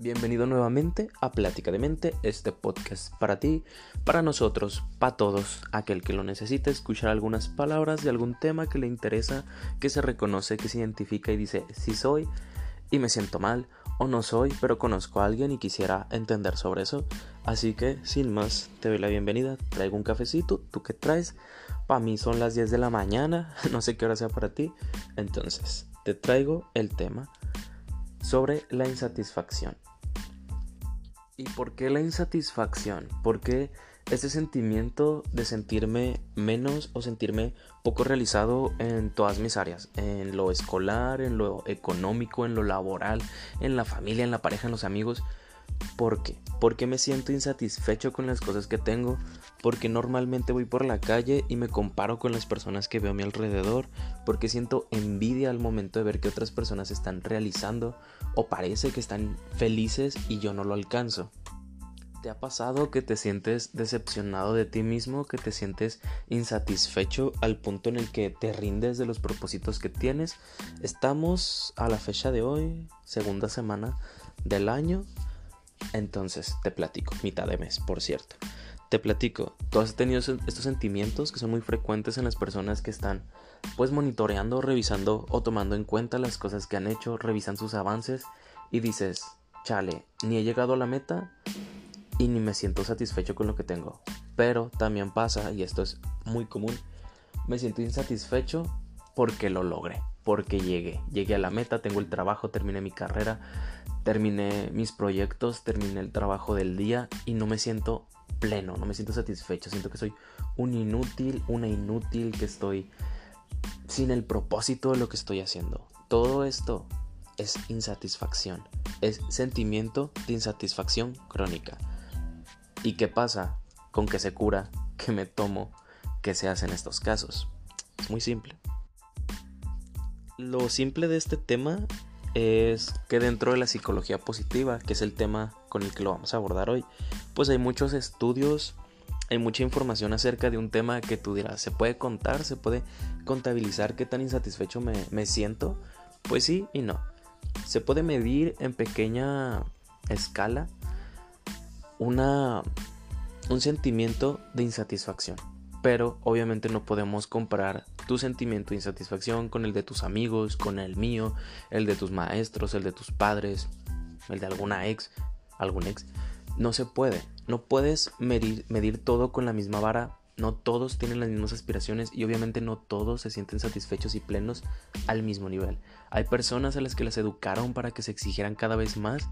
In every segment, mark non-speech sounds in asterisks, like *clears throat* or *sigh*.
Bienvenido nuevamente a Plática de Mente, este podcast para ti, para nosotros, para todos, aquel que lo necesite escuchar algunas palabras de algún tema que le interesa, que se reconoce, que se identifica y dice si soy y me siento mal o no soy, pero conozco a alguien y quisiera entender sobre eso. Así que, sin más, te doy la bienvenida, traigo un cafecito, ¿tú qué traes? Para mí son las 10 de la mañana, *laughs* no sé qué hora sea para ti, entonces te traigo el tema sobre la insatisfacción. ¿Y por qué la insatisfacción? ¿Por qué ese sentimiento de sentirme menos o sentirme poco realizado en todas mis áreas? En lo escolar, en lo económico, en lo laboral, en la familia, en la pareja, en los amigos. ¿Por qué? Porque me siento insatisfecho con las cosas que tengo, porque normalmente voy por la calle y me comparo con las personas que veo a mi alrededor, porque siento envidia al momento de ver que otras personas están realizando o parece que están felices y yo no lo alcanzo. ¿Te ha pasado que te sientes decepcionado de ti mismo, que te sientes insatisfecho al punto en el que te rindes de los propósitos que tienes? Estamos a la fecha de hoy, segunda semana del año, entonces te platico, mitad de mes, por cierto. Te platico, tú has tenido estos sentimientos que son muy frecuentes en las personas que están pues monitoreando, revisando o tomando en cuenta las cosas que han hecho, revisan sus avances y dices, chale, ni he llegado a la meta y ni me siento satisfecho con lo que tengo. Pero también pasa, y esto es muy común, me siento insatisfecho porque lo logré, porque llegué, llegué a la meta, tengo el trabajo, terminé mi carrera, terminé mis proyectos, terminé el trabajo del día y no me siento pleno, no me siento satisfecho, siento que soy un inútil, una inútil, que estoy sin el propósito de lo que estoy haciendo. Todo esto es insatisfacción, es sentimiento de insatisfacción crónica. ¿Y qué pasa con que se cura, que me tomo, que se hace en estos casos? Es muy simple. Lo simple de este tema es que dentro de la psicología positiva, que es el tema con el que lo vamos a abordar hoy, pues hay muchos estudios, hay mucha información acerca de un tema que tú dirás, ¿se puede contar? ¿Se puede contabilizar qué tan insatisfecho me, siento? Pues sí y no. Se puede medir en pequeña escala una, un sentimiento de insatisfacción pero obviamente no podemos comparar tu sentimiento de insatisfacción con el de tus amigos, con el mío, el de tus maestros, el de tus padres, el de alguna ex, algún ex. No se puede, no puedes medir, medir todo con la misma vara, no todos tienen las mismas aspiraciones y obviamente no todos se sienten satisfechos y plenos al mismo nivel. Hay personas a las que las educaron para que se exigieran cada vez más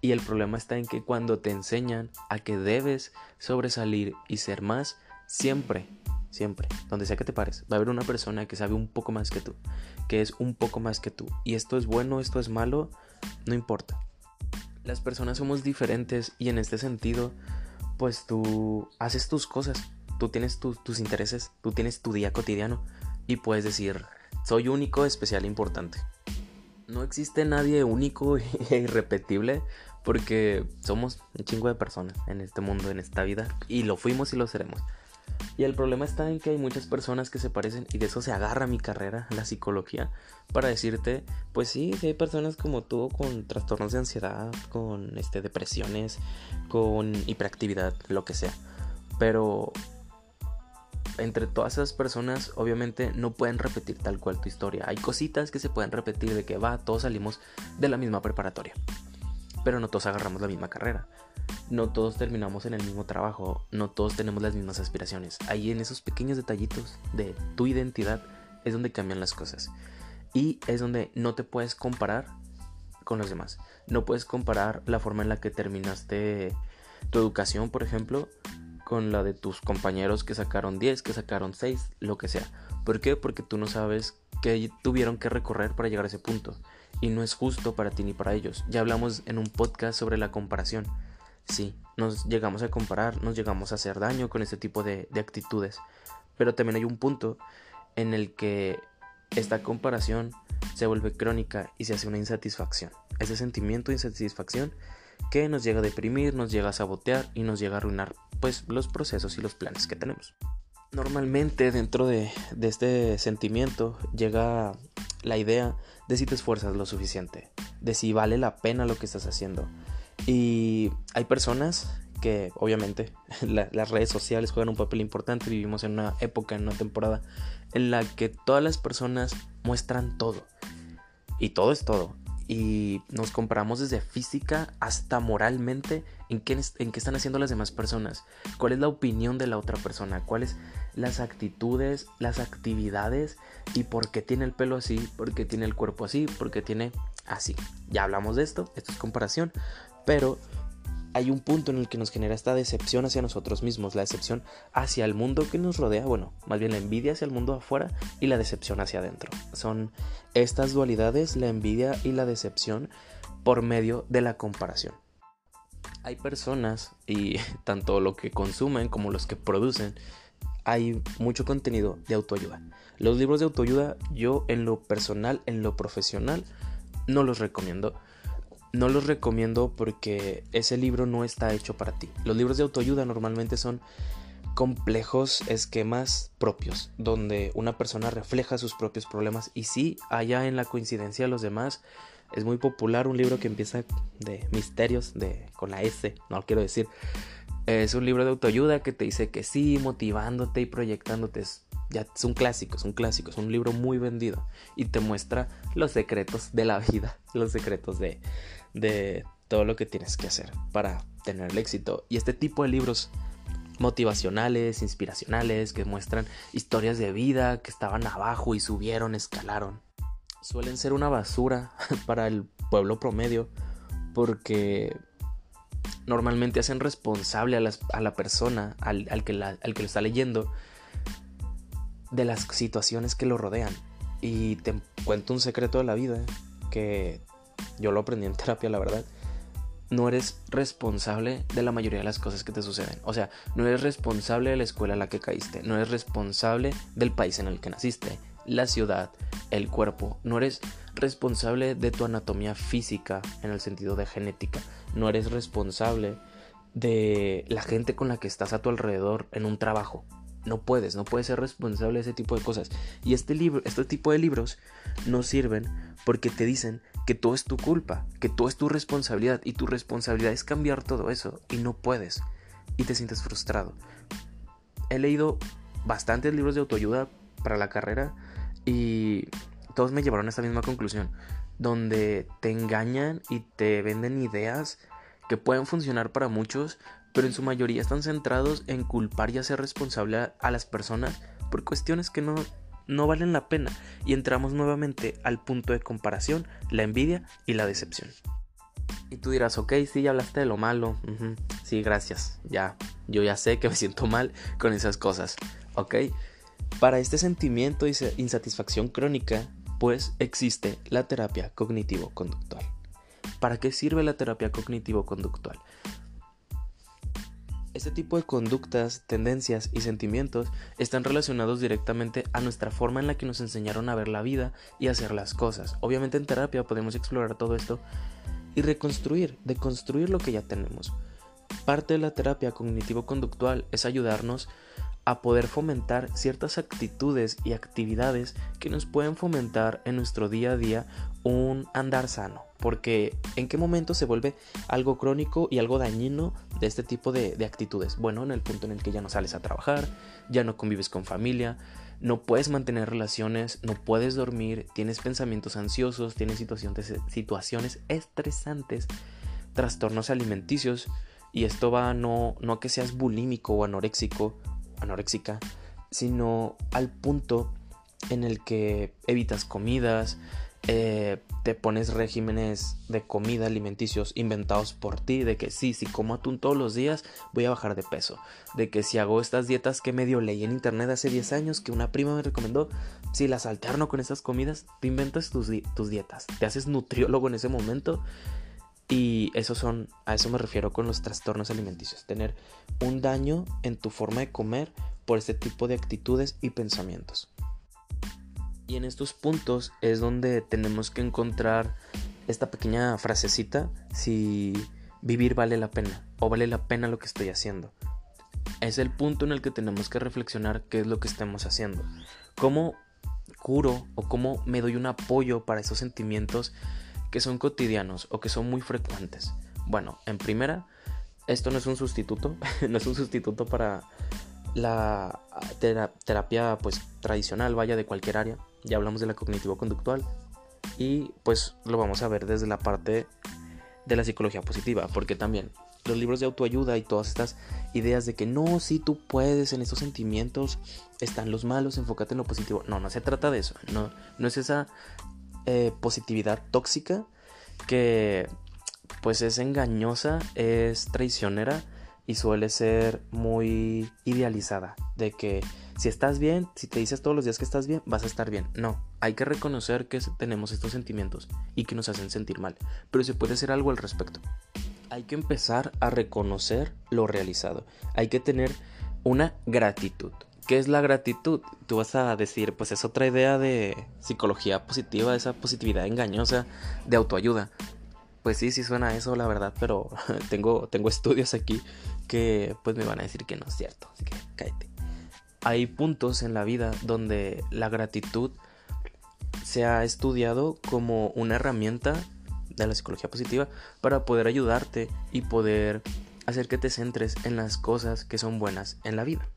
y el problema está en que cuando te enseñan a que debes sobresalir y ser más, Siempre, siempre, donde sea que te pares, va a haber una persona que sabe un poco más que tú, que es un poco más que tú. Y esto es bueno, esto es malo, no importa. Las personas somos diferentes y en este sentido, pues tú haces tus cosas, tú tienes tus intereses, tú tienes tu día cotidiano y puedes decir, soy único, especial, importante. No existe nadie único *laughs* e irrepetible porque somos un chingo de personas en este mundo, en esta vida y lo fuimos y lo seremos. Y el problema está en que hay muchas personas que se parecen y de eso se agarra mi carrera, la psicología, para decirte, pues sí, hay personas como tú con trastornos de ansiedad, con este, depresiones, con hiperactividad, lo que sea. Pero entre todas esas personas obviamente no pueden repetir tal cual tu historia. Hay cositas que se pueden repetir de que va, todos salimos de la misma preparatoria. Pero no todos agarramos la misma carrera no todos terminamos en el mismo trabajo, no todos tenemos las mismas aspiraciones. Ahí en esos pequeños detallitos de tu identidad es donde cambian las cosas. Y es donde no te puedes comparar con los demás. No puedes comparar la forma en la que terminaste tu educación, por ejemplo, con la de tus compañeros que sacaron 10, que sacaron 6, lo que sea. ¿Por qué? Porque tú no sabes qué tuvieron que recorrer para llegar a ese punto. Y no es justo para ti ni para ellos. Ya hablamos en un podcast sobre la comparación. Sí, nos llegamos a comparar, nos llegamos a hacer daño con este tipo de, actitudes. Pero también hay un punto en el que esta comparación se vuelve crónica y se hace una insatisfacción. Ese sentimiento de insatisfacción que nos llega a deprimir, nos llega a sabotear y nos llega a arruinar pues los procesos y los planes que tenemos. Normalmente dentro de, este sentimiento llega la idea de si te esfuerzas lo suficiente. de si vale la pena lo que estás haciendo. Y hay personas que obviamente *laughs* las redes sociales juegan un papel importante, vivimos en una época, en una temporada en la que todas las personas muestran todo. Y todo es todo. Y nos comparamos desde física hasta moralmente en qué, están haciendo las demás personas. Cuál es la opinión de la otra persona. Cuáles las actitudes, las actividades y por qué tiene el pelo así, por qué tiene el cuerpo así, por qué tiene así. Ya hablamos de esto, esto es comparación, pero hay un punto en el que nos genera esta decepción hacia nosotros mismos, la decepción hacia el mundo que nos rodea, bueno, más bien la envidia hacia el mundo afuera y la decepción hacia adentro. Son estas dualidades, la envidia y la decepción, por medio de la comparación. Hay personas, y *laughs* tanto lo que consumen como los que producen, hay mucho contenido de autoayuda. Los libros de autoayuda yo en lo personal, en lo profesional, no los recomiendo no los recomiendo porque ese libro no está hecho para ti. Los libros de autoayuda normalmente son complejos esquemas propios, donde una persona refleja sus propios problemas y sí, allá en la coincidencia de los demás, es muy popular un libro que empieza de misterios, de con la S, no quiero decir. Es un libro de autoayuda que te dice que sí, motivándote y proyectándote. ya es un clásico, es un clásico, es un libro muy vendido y te muestra los secretos de la vida, *laughs* los secretos de, de todo lo que tienes que hacer para tener el éxito. Y este tipo de libros motivacionales, inspiracionales, que muestran historias de vida que estaban abajo y subieron, escalaron, suelen ser una basura *laughs* para el pueblo promedio porque normalmente hacen responsable a, la persona, al, que al que lo está leyendo, de las situaciones que lo rodean. Y te cuento un secreto de la vida que yo lo aprendí en *laughs* terapia, la verdad, no eres responsable de la mayoría de las cosas que te suceden. O sea, no eres responsable de la escuela en la que caíste, no eres responsable del país en el que naciste, la ciudad, el cuerpo, no eres responsable de tu anatomía física en el sentido de genética, no eres responsable de la gente con la que estás a tu alrededor en un trabajo. No puedes, no puedes ser responsable de ese tipo de cosas. Y este libro, este tipo de libros no sirven porque te dicen que todo es tu culpa, que todo es tu responsabilidad y tu responsabilidad es cambiar todo eso y no puedes y te sientes frustrado. He leído bastantes libros de autoayuda para la carrera y todos me llevaron a esta misma conclusión, donde te engañan y te venden ideas que pueden funcionar para muchos, pero en su mayoría están centrados en culpar y hacer responsable a las personas por cuestiones que no no valen la pena y entramos nuevamente al punto de comparación, la envidia y la decepción. Y tú dirás, ok, sí, ya hablaste de lo malo. Sí, gracias. Ya, yo ya sé que me siento mal con esas cosas. Ok. Para este sentimiento de insatisfacción crónica, pues existe la terapia cognitivo-conductual. ¿Para qué sirve la terapia cognitivo-conductual? Este tipo de conductas, tendencias y sentimientos están relacionados directamente a nuestra forma en la que nos enseñaron a ver la vida y hacer las cosas. Obviamente en terapia podemos explorar todo esto y reconstruir, deconstruir lo que ya tenemos. Parte de la terapia cognitivo-conductual es ayudarnos a poder fomentar ciertas actitudes y actividades que nos pueden fomentar en nuestro día a día un andar sano. Porque en qué momento se vuelve algo crónico y algo dañino de este tipo de, actitudes. Bueno, en el punto en el que ya no sales a trabajar, ya no convives con familia, no puedes mantener relaciones, no puedes dormir, tienes pensamientos ansiosos, tienes situaciones, situaciones estresantes, trastornos alimenticios. Y esto va no, no a que seas bulímico o anoréxico anoréxica, sino al punto en el que evitas comidas, eh, te pones regímenes de comida alimenticios inventados por ti, de que sí, si como atún todos los días voy a bajar de peso, de que si hago estas dietas que medio leí en internet hace 10 años que una prima me recomendó, si las alterno con esas comidas, te inventas tus, tus dietas, te haces nutriólogo en ese momento y son, a eso me refiero con los trastornos alimenticios, tener un daño en tu forma de comer por este tipo de actitudes y pensamientos. Y en estos puntos es donde tenemos que encontrar esta pequeña frasecita si vivir vale la pena o vale la pena lo que estoy haciendo. Es el punto en el que tenemos que reflexionar qué es lo que estamos haciendo. ¿Cómo curo o cómo me doy un apoyo para esos sentimientos que son cotidianos o que son muy frecuentes. Bueno, en primera, esto no es un sustituto, *laughs* no es un sustituto para la terapia pues tradicional, vaya de cualquier área. Ya hablamos de la cognitivo-conductual y pues lo vamos a ver desde la parte de la psicología positiva, porque también los libros de autoayuda y todas estas ideas de que no, si tú puedes, en estos sentimientos están los malos, enfócate en lo positivo. No, no se trata de eso, no, no es esa eh, positividad tóxica que pues es engañosa, es traicionera y suele ser muy idealizada. De que si estás bien, si te dices todos los días que estás bien, vas a estar bien. No, hay que reconocer que tenemos estos sentimientos y que nos hacen sentir mal, pero se puede hacer algo al respecto. Hay que empezar a reconocer lo realizado. Hay que tener una gratitud. ¿Qué es la gratitud? Tú vas a decir, pues es otra idea de psicología positiva, esa positividad engañosa de autoayuda. Pues sí, sí suena eso, la verdad, pero *laughs* tengo, tengo estudios aquí que pues me van a decir que no es cierto, así que cállate. Hay puntos en la vida donde la gratitud se ha estudiado como una herramienta de la psicología positiva para poder ayudarte y poder hacer que te centres en las cosas que son buenas en la vida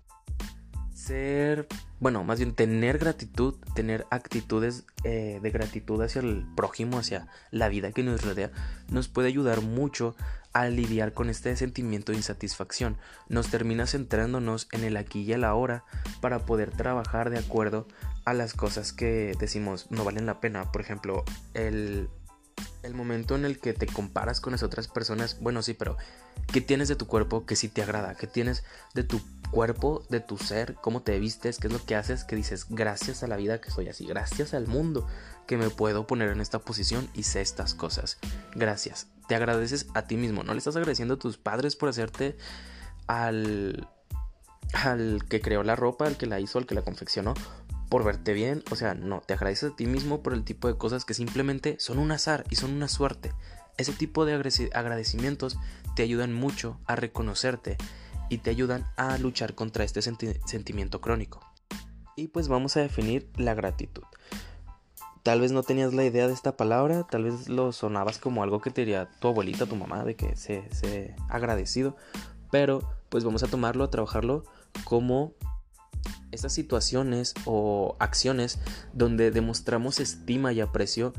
ser, bueno, más bien tener gratitud, tener actitudes eh, de gratitud hacia el prójimo, hacia la vida que nos rodea, nos puede ayudar mucho a lidiar con este sentimiento de insatisfacción. Nos termina centrándonos en el aquí y el ahora para poder trabajar de acuerdo a las cosas que decimos no valen la pena. Por ejemplo, el, el momento en el que te comparas con las otras personas, bueno, sí, pero ¿qué tienes de tu cuerpo que sí te agrada? ¿Qué tienes de tu cuerpo, de tu ser, cómo te vistes, qué es lo que haces, que dices, gracias a la vida que soy así, gracias al mundo que me puedo poner en esta posición y sé estas cosas. Gracias. Te agradeces a ti mismo, no le estás agradeciendo a tus padres por hacerte al al que creó la ropa, al que la hizo, al que la confeccionó, por verte bien, o sea, no, te agradeces a ti mismo por el tipo de cosas que simplemente son un azar y son una suerte. Ese tipo de agradecimientos te ayudan mucho a reconocerte y te ayudan a luchar contra este sentimiento crónico. Y pues vamos a definir la gratitud. Tal vez no tenías la idea de esta palabra, tal vez lo sonabas como algo que te diría tu abuelita, tu mamá, de que se, se agradecido, pero pues vamos a tomarlo, a trabajarlo como esas situaciones o acciones donde demostramos estima y aprecio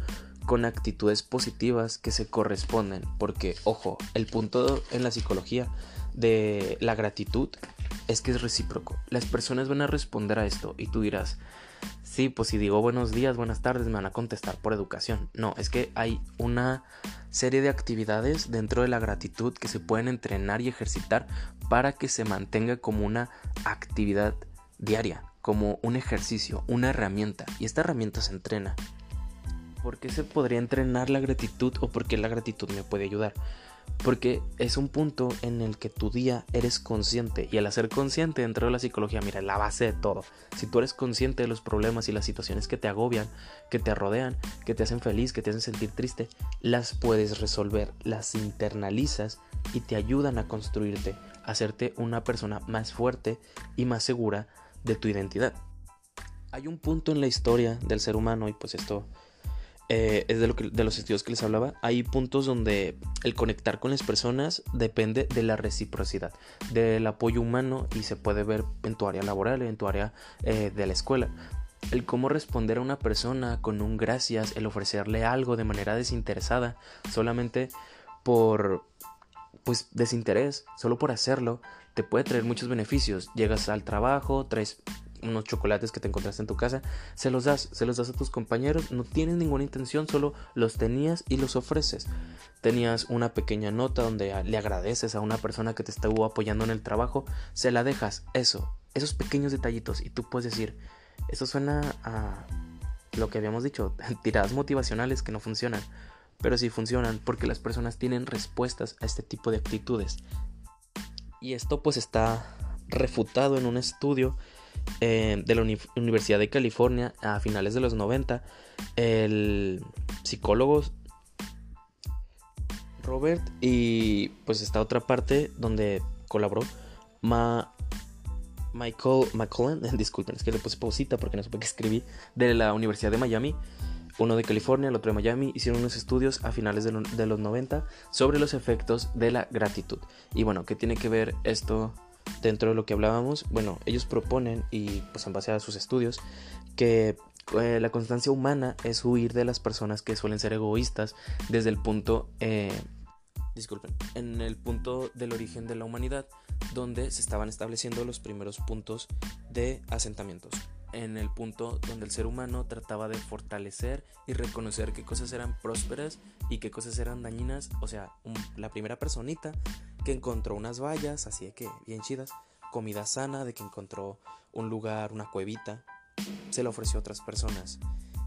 con actitudes positivas que se corresponden, porque ojo, el punto en la psicología de la gratitud es que es recíproco. Las personas van a responder a esto y tú dirás, sí, pues si digo buenos días, buenas tardes, me van a contestar por educación. No, es que hay una serie de actividades dentro de la gratitud que se pueden entrenar y ejercitar para que se mantenga como una actividad diaria, como un ejercicio, una herramienta. Y esta herramienta se entrena. ¿Por qué se podría entrenar la gratitud o por qué la gratitud me puede ayudar? Porque es un punto en el que tu día eres consciente y al ser consciente dentro de la psicología, mira, la base de todo. Si tú eres consciente de los problemas y las situaciones que te agobian, que te rodean, que te hacen feliz, que te hacen sentir triste, las puedes resolver, las internalizas y te ayudan a construirte, a hacerte una persona más fuerte y más segura de tu identidad. Hay un punto en la historia del ser humano y pues esto eh, es de, lo que, de los estudios que les hablaba, hay puntos donde el conectar con las personas depende de la reciprocidad, del apoyo humano y se puede ver en tu área laboral, en tu área eh, de la escuela. El cómo responder a una persona con un gracias, el ofrecerle algo de manera desinteresada, solamente por pues desinterés, solo por hacerlo, te puede traer muchos beneficios. Llegas al trabajo, traes unos chocolates que te encontraste en tu casa, se los das, se los das a tus compañeros, no tienes ninguna intención, solo los tenías y los ofreces. Tenías una pequeña nota donde le agradeces a una persona que te estuvo apoyando en el trabajo, se la dejas, eso, esos pequeños detallitos y tú puedes decir, eso suena a lo que habíamos dicho, *laughs* tiradas motivacionales que no funcionan, pero sí funcionan porque las personas tienen respuestas a este tipo de actitudes. Y esto pues está refutado en un estudio eh, de la Universidad de California a finales de los 90, el psicólogo Robert y pues esta otra parte donde colaboró Ma Michael McCullen, *laughs* disculpen, es que le puse pausita porque no supe qué escribí, de la Universidad de Miami, uno de California, el otro de Miami, hicieron unos estudios a finales de, los 90 sobre los efectos de la gratitud. Y bueno, ¿qué tiene que ver esto dentro de lo que hablábamos? Bueno, ellos proponen, y pues en base a sus estudios, que eh, la constancia humana es huir de las personas que suelen ser egoístas desde el punto, eh, disculpen, en el punto del origen de la humanidad, donde se estaban estableciendo los primeros puntos de asentamientos en el punto donde el ser humano trataba de fortalecer y reconocer qué cosas eran prósperas y qué cosas eran dañinas. O sea, la primera personita que encontró unas vallas, así de que bien chidas, comida sana, de que encontró un lugar, una cuevita, se lo ofreció a otras personas.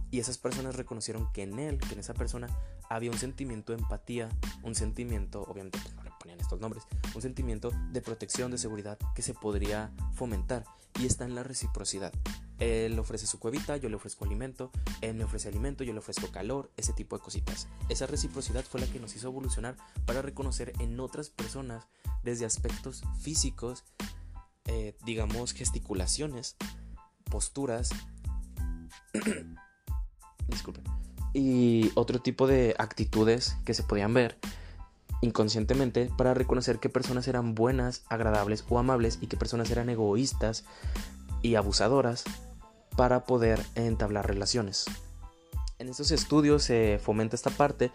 Y esas personas reconocieron que en él, que en esa persona, había un sentimiento de empatía, un sentimiento, obviamente ponían estos nombres, un sentimiento de protección, de seguridad que se podría fomentar. Y está en la reciprocidad. Él ofrece su cuevita, yo le ofrezco alimento, él me ofrece alimento, yo le ofrezco calor, ese tipo de cositas. Esa reciprocidad fue la que nos hizo evolucionar para reconocer en otras personas desde aspectos físicos, eh, digamos gesticulaciones, posturas, *coughs* y otro tipo de actitudes que se podían ver inconscientemente para reconocer qué personas eran buenas, agradables o amables y qué personas eran egoístas y abusadoras para poder entablar relaciones. En estos estudios se fomenta esta parte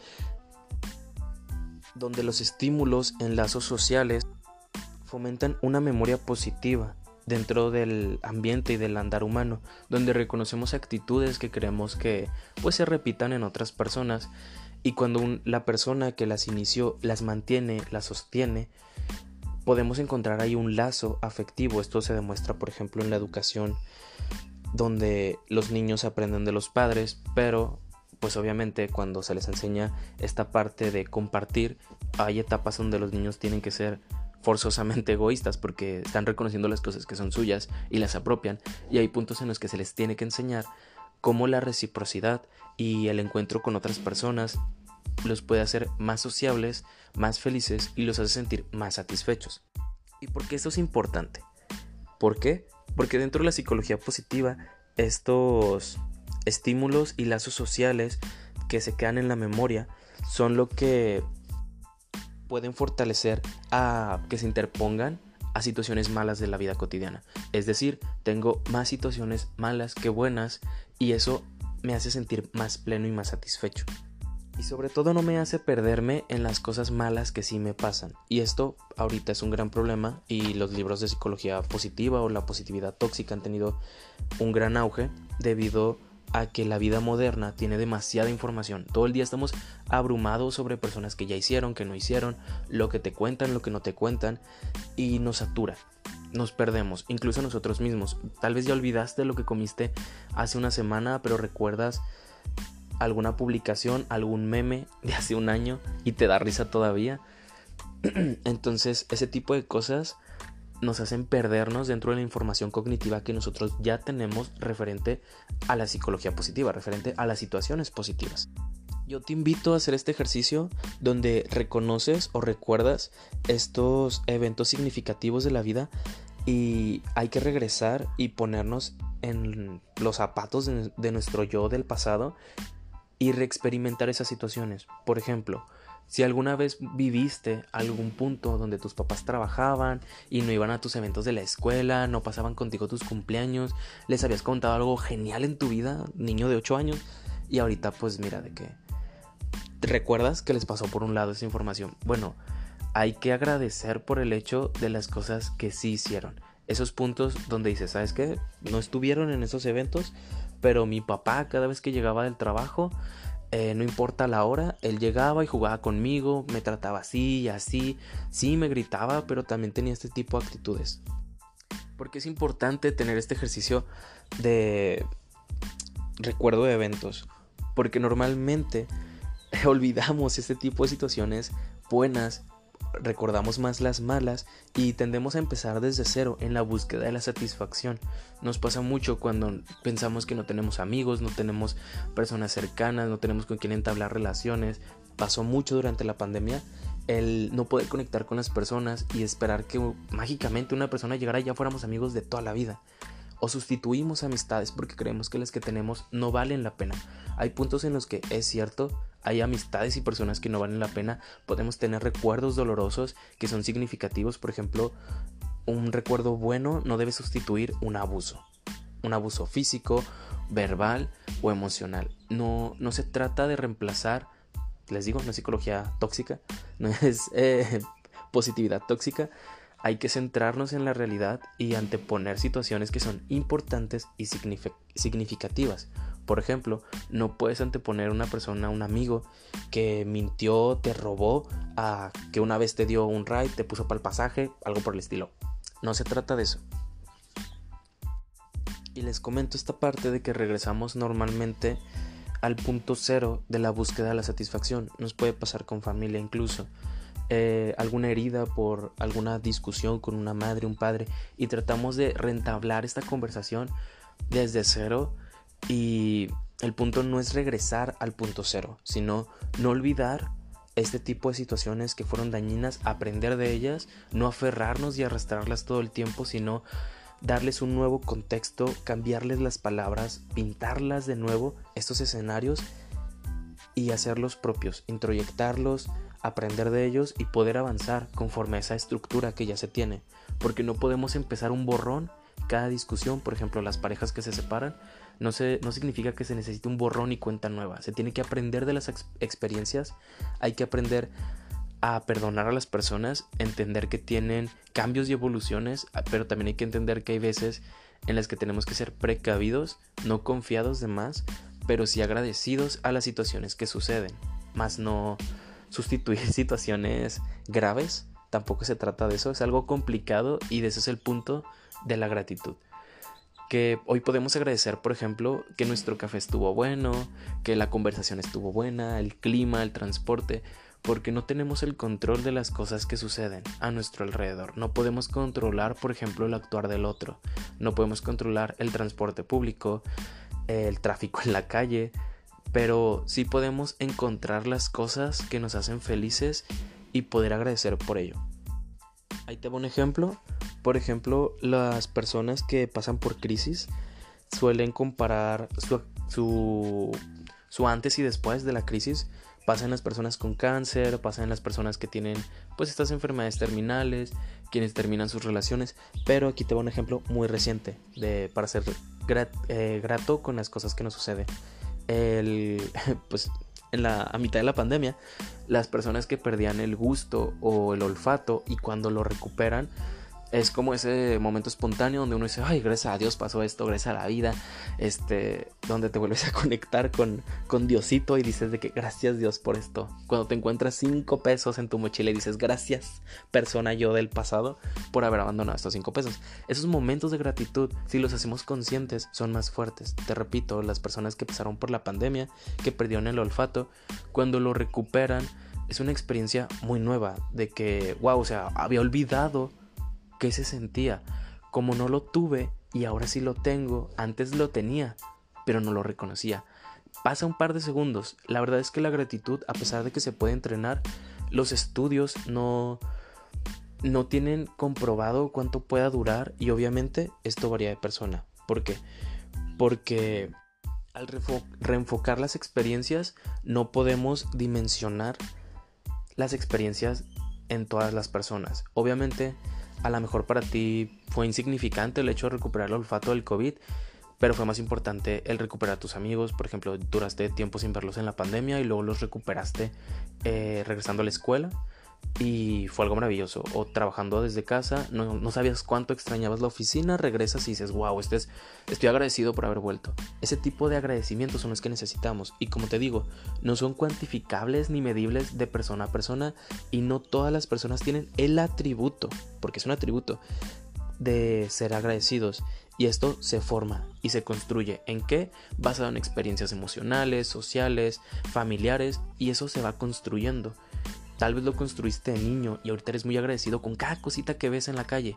donde los estímulos en lazos sociales fomentan una memoria positiva dentro del ambiente y del andar humano, donde reconocemos actitudes que creemos que pues se repitan en otras personas y cuando la persona que las inició las mantiene, las sostiene, podemos encontrar ahí un lazo afectivo. Esto se demuestra, por ejemplo, en la educación donde los niños aprenden de los padres, pero pues obviamente cuando se les enseña esta parte de compartir, hay etapas donde los niños tienen que ser forzosamente *laughs* egoístas porque están reconociendo las cosas que son suyas y las apropian y hay puntos en los que se les tiene que enseñar cómo la reciprocidad y el encuentro con otras personas los puede hacer más sociables, más felices y los hace sentir más satisfechos. ¿Y por qué esto es importante? ¿Por qué? Porque dentro de la psicología positiva, estos estímulos y lazos sociales que se quedan en la memoria son lo que pueden fortalecer a que se interpongan a situaciones malas de la vida cotidiana. Es decir, tengo más situaciones malas que buenas y eso me hace sentir más pleno y más satisfecho. Y sobre todo no me hace perderme en las cosas malas que sí me pasan. Y esto ahorita es un gran problema y los libros de psicología positiva o la positividad tóxica han tenido un gran auge debido a que la vida moderna tiene demasiada información. Todo el día estamos abrumados sobre personas que ya hicieron, que no hicieron, lo que te cuentan, lo que no te cuentan y nos satura. Nos perdemos, incluso nosotros mismos. Tal vez ya olvidaste lo que comiste hace una semana, pero recuerdas alguna publicación, algún meme de hace un año y te da risa todavía. *clears throat* Entonces, ese tipo de cosas nos hacen perdernos dentro de la información cognitiva que nosotros ya tenemos referente a la psicología positiva, referente a las situaciones positivas. Yo te invito a hacer este ejercicio donde reconoces o recuerdas estos eventos significativos de la vida y hay que regresar y ponernos en los zapatos de, nuestro yo del pasado y reexperimentar esas situaciones. Por ejemplo, si alguna vez viviste algún punto donde tus papás trabajaban y no iban a tus eventos de la escuela, no pasaban contigo tus cumpleaños, les habías contado algo genial en tu vida, niño de 8 años, y ahorita pues mira de qué. ¿Recuerdas que les pasó por un lado esa información? Bueno, hay que agradecer por el hecho de las cosas que sí hicieron. Esos puntos donde dices, ¿sabes qué? No estuvieron en esos eventos, pero mi papá cada vez que llegaba del trabajo, eh, no importa la hora, él llegaba y jugaba conmigo, me trataba así y así, sí me gritaba, pero también tenía este tipo de actitudes. Porque es importante tener este ejercicio de recuerdo de eventos, porque normalmente *laughs* olvidamos este tipo de situaciones buenas recordamos más las malas y tendemos a empezar desde cero en la búsqueda de la satisfacción. Nos pasa mucho cuando pensamos que no tenemos amigos, no tenemos personas cercanas, no tenemos con quien entablar relaciones. Pasó mucho durante la pandemia el no poder conectar con las personas y esperar que mágicamente una persona llegara y ya fuéramos amigos de toda la vida. o sustituimos amistades porque creemos que las que tenemos no valen la pena. Hay puntos en los que es cierto, hay amistades y personas que no valen la pena, podemos tener recuerdos dolorosos que son significativos, por ejemplo, un recuerdo bueno no debe sustituir un abuso, un abuso físico, verbal o emocional. No, no se trata de reemplazar, les digo, no es psicología tóxica, *laughs* no es eh, positividad tóxica, hay que centrarnos en la realidad y anteponer situaciones que son importantes y significativas. Por ejemplo, no puedes anteponer una persona, un amigo que mintió, te robó, a que una vez te dio un ride, te puso para el pasaje, algo por el estilo. No se trata de eso. Y les comento esta parte de que regresamos normalmente al punto cero de la búsqueda de la satisfacción. Nos puede pasar con familia incluso. Eh, alguna herida por alguna discusión con una madre, un padre, y tratamos de rentablar esta conversación desde cero y el punto no es regresar al punto cero, sino no olvidar este tipo de situaciones que fueron dañinas, aprender de ellas, no aferrarnos y arrastrarlas todo el tiempo, sino darles un nuevo contexto, cambiarles las palabras, pintarlas de nuevo, estos escenarios y hacerlos propios, introyectarlos, aprender de ellos y poder avanzar conforme a esa estructura que ya se tiene. Porque no podemos empezar un borrón cada discusión, por ejemplo, las parejas que se separan, no, no significa que se necesite un borrón y cuenta nueva. Se tiene que aprender de las experiencias, hay que aprender a perdonar a las personas, entender que tienen cambios y evoluciones, pero también hay que entender que hay veces en las que tenemos que ser precavidos, no confiados de más, pero sí agradecidos a las situaciones que suceden, más no sustituir *laughs* situaciones graves, tampoco se trata de eso, es algo complicado y de ese es el punto de la gratitud. Que hoy podemos agradecer, por ejemplo, que nuestro café estuvo bueno, que la conversación estuvo buena, el clima, el transporte, porque no tenemos el control de las cosas que suceden a nuestro alrededor. No podemos controlar, por ejemplo, el actuar del otro. No podemos controlar el transporte público, el tráfico en la calle, pero sí podemos encontrar las cosas que nos hacen felices y poder agradecer por ello. Ahí te un ejemplo. Por ejemplo, las personas que pasan por crisis suelen comparar su, su, antes y después de la crisis. Pasan las personas con cáncer, pasan las personas que tienen pues estas enfermedades terminales, quienes terminan sus relaciones. Pero aquí te voy un ejemplo muy reciente de, para ser eh, grato con las cosas que nos suceden. El, *laughs* pues en la, a mitad de la pandemia, las personas que perdían el gusto o el olfato y cuando lo recuperan, es como ese momento espontáneo donde uno dice, ay, gracias a Dios pasó esto, gracias a la vida, este, donde te vuelves a conectar con, con Diosito y dices de que gracias Dios por esto. Cuando te encuentras cinco pesos en tu mochila y dices, gracias persona yo del pasado por haber abandonado estos cinco pesos. Esos momentos de gratitud, si los hacemos conscientes, son más fuertes. Te repito, las personas que pasaron por la pandemia, que perdieron el olfato, cuando lo recuperan, es una experiencia muy nueva de que, wow, o sea, había olvidado qué se sentía. Como no lo tuve y ahora sí lo tengo, antes lo tenía, pero no lo reconocía. Pasa un par de segundos. La verdad es que la gratitud, a pesar de que se puede entrenar, los estudios no no tienen comprobado cuánto pueda durar y obviamente esto varía de persona. ¿Por qué? Porque al reenfocar las experiencias no podemos dimensionar las experiencias en todas las personas. Obviamente a lo mejor para ti fue insignificante el hecho de recuperar el olfato del COVID, pero fue más importante el recuperar a tus amigos. Por ejemplo, duraste tiempo sin verlos en la pandemia y luego los recuperaste eh, regresando a la escuela y fue algo maravilloso. O trabajando desde casa, no, sabías cuánto extrañabas la oficina, regresas y dices, wow, este es, estoy agradecido por haber vuelto. Ese tipo de agradecimientos son los que necesitamos. Y como te digo, no son cuantificables ni medibles de persona a persona y no todas las personas tienen el atributo, porque es un atributo, de ser agradecidos. Y esto se forma y se construye. ¿En qué? Basado en experiencias emocionales, sociales, familiares y eso se va construyendo. Tal vez lo construiste de niño y ahorita eres muy agradecido con cada cosita que ves en la calle.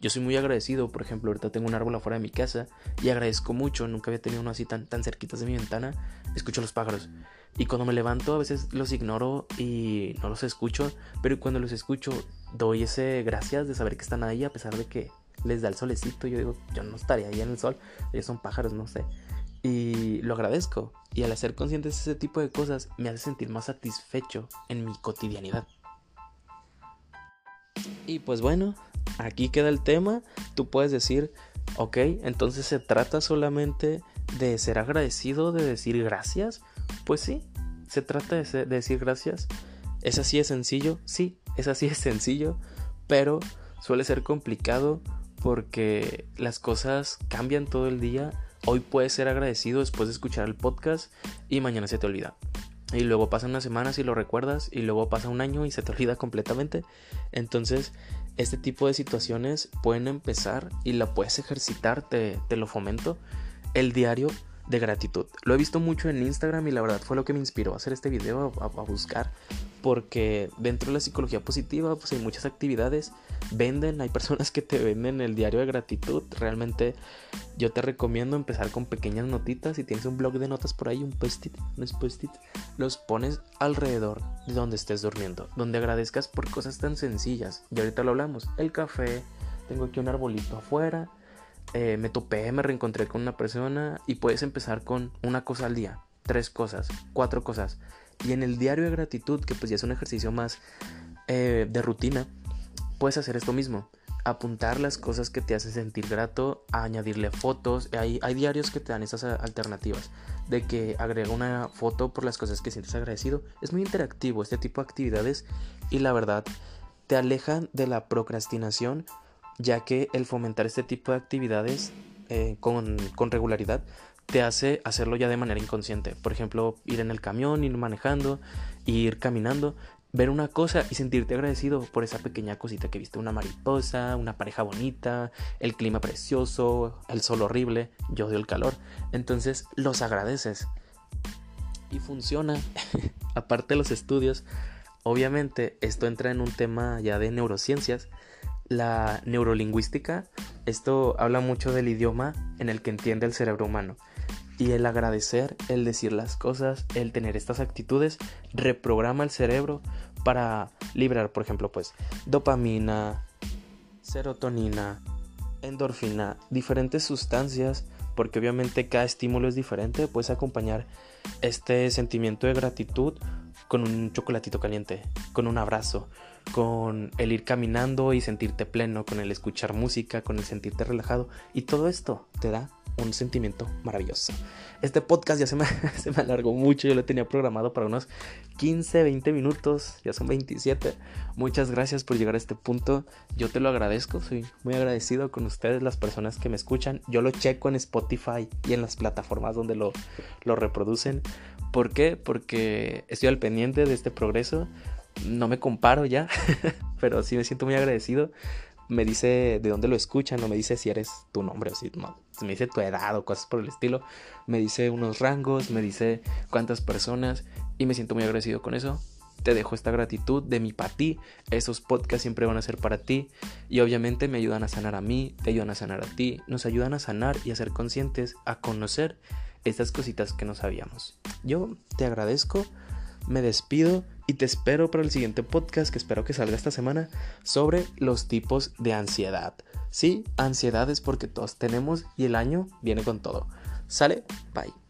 Yo soy muy agradecido, por ejemplo, ahorita tengo un árbol afuera de mi casa y agradezco mucho, nunca había tenido uno así tan, tan de mi ventana, escucho los pájaros. Y cuando me levanto a veces los ignoro y no los escucho, pero cuando los escucho doy ese gracias de saber que están ahí a pesar de que les da el solecito. Yo digo, yo no estaría ahí en el sol, ellos son pájaros, no sé. Y lo agradezco. Y al hacer conscientes ese tipo de cosas me hace sentir más satisfecho en mi cotidianidad. Y pues bueno, aquí queda el tema. Tú puedes decir, ok, entonces se trata solamente de ser agradecido, de decir gracias. Pues sí, se trata de, decir gracias. ¿Es así de sencillo? Sí, es así de sencillo, pero suele ser complicado porque las cosas cambian todo el día. Hoy puedes ser agradecido después de escuchar el podcast y mañana se te olvida. Y luego pasan unas semanas y lo recuerdas y luego pasa un año y se te olvida completamente. Entonces, este tipo de situaciones pueden empezar y la puedes ejercitar, te lo fomento. El diario de gratitud. Lo he visto mucho en Instagram y la verdad fue lo que me inspiró a hacer este video, a, buscar, porque dentro de la psicología positiva pues hay muchas actividades, venden, hay personas que te venden el diario de gratitud, realmente yo te recomiendo empezar con pequeñas notitas, si tienes un blog de notas por ahí, un post-it, post-it, los pones alrededor de donde estés durmiendo, donde agradezcas por cosas tan sencillas, y ahorita lo hablamos, el café, tengo aquí un arbolito afuera, eh, me topé, me reencontré con una persona y puedes empezar con una cosa al día, tres cosas, cuatro cosas. Y en el diario de gratitud, que pues ya es un ejercicio más eh, de rutina, puedes hacer esto mismo. Apuntar las cosas que te hacen sentir grato, añadirle fotos. Hay, hay diarios que te dan esas alternativas. De que agrega una foto por las cosas que sientes agradecido. Es muy interactivo este tipo de actividades. Y la verdad, te alejan de la procrastinación ya que el fomentar este tipo de actividades eh, con, regularidad te hace hacerlo ya de manera inconsciente. Por ejemplo, ir en el camión, ir manejando, ir caminando, ver una cosa y sentirte agradecido por esa pequeña cosita que viste, una mariposa, una pareja bonita, el clima precioso, el sol horrible, yo odio el calor. Entonces los agradeces. Y funciona. *laughs* Aparte de los estudios, obviamente esto entra en un tema ya de neurociencias la neurolingüística, esto habla mucho del idioma en el que entiende el cerebro humano. Y el agradecer, el decir las cosas, el tener estas actitudes, reprograma el cerebro para liberar, por ejemplo, pues dopamina, serotonina, endorfina, diferentes sustancias, porque obviamente cada estímulo es diferente, puedes acompañar este sentimiento de gratitud con un chocolatito caliente, con un abrazo, con el ir caminando y sentirte pleno, con el escuchar música, con el sentirte relajado. Y todo esto te da un sentimiento maravilloso. Este podcast ya se me, *laughs* se me alargó mucho, yo lo tenía programado para unos 15, 20 minutos, ya son 27. Muchas gracias por llegar a este punto, yo te lo agradezco, soy muy agradecido con ustedes, las personas que me escuchan. Yo lo checo en Spotify y en las plataformas donde lo, lo reproducen. ¿Por qué? Porque estoy al pendiente de este progreso no me comparo ya, *laughs* pero sí me siento muy agradecido. Me dice de dónde lo escuchan, no me dice si eres tu nombre o si no, me dice tu edad o cosas por el estilo. Me dice unos rangos, me dice cuántas personas y me siento muy agradecido con eso. Te dejo esta gratitud de mí para ti. Esos podcasts siempre van a ser para ti. Y obviamente me ayudan a sanar a mí, te ayudan a sanar a ti. Nos ayudan a sanar y a ser conscientes, a conocer estas cositas que no sabíamos. Yo te agradezco me despido y te espero para el siguiente podcast que espero que salga esta semana sobre los tipos de ansiedad. Sí, ansiedad es porque todos tenemos y el año viene con todo. Sale, bye.